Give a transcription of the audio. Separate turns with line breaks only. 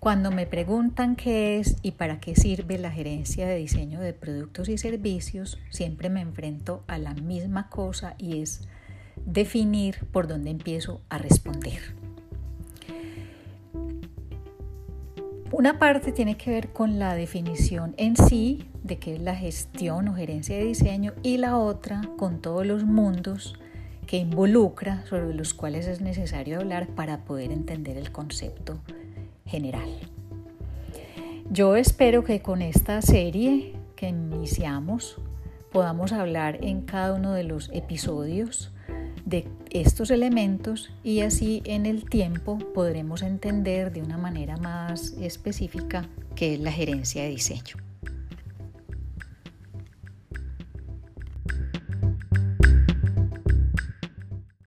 Cuando me preguntan qué es y para qué sirve la gerencia de diseño de productos y servicios, siempre me enfrento a la misma cosa y es definir por dónde empiezo a responder. Una parte tiene que ver con la definición en sí de qué es la gestión o gerencia de diseño y la otra con todos los mundos que involucra sobre los cuales es necesario hablar para poder entender el concepto general. Yo espero que con esta serie que iniciamos podamos hablar en cada uno de los episodios de estos elementos y así en el tiempo podremos entender de una manera más específica qué es la gerencia de diseño.